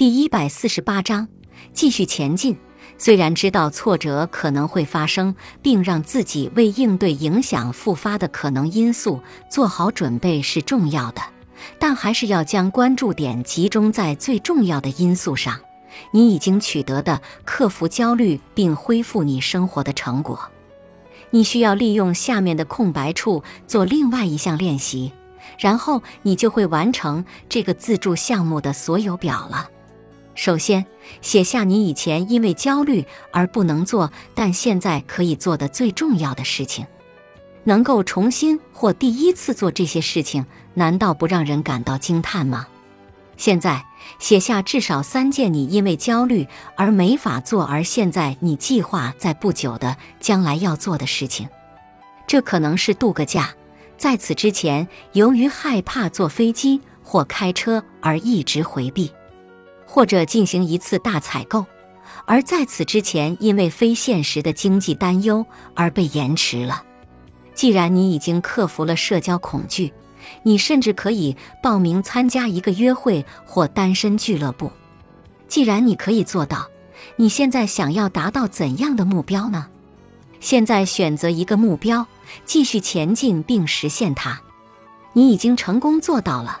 第一百四十八章，继续前进。虽然知道挫折可能会发生，并让自己为应对影响复发的可能因素做好准备是重要的，但还是要将关注点集中在最重要的因素上。你已经取得的克服焦虑并恢复你生活的成果。你需要利用下面的空白处做另外一项练习，然后你就会完成这个自助项目的所有表了。首先，写下你以前因为焦虑而不能做，但现在可以做的最重要的事情。能够重新或第一次做这些事情，难道不让人感到惊叹吗？现在，写下至少三件你因为焦虑而没法做，而现在你计划在不久的将来要做的事情。这可能是度个假，在此之前由于害怕坐飞机或开车而一直回避。或者进行一次大采购，而在此之前因为非现实的经济担忧而被延迟了。既然你已经克服了社交恐惧，你甚至可以报名参加一个约会或单身俱乐部。既然你可以做到，你现在想要达到怎样的目标呢？现在选择一个目标，继续前进并实现它。你已经成功做到了。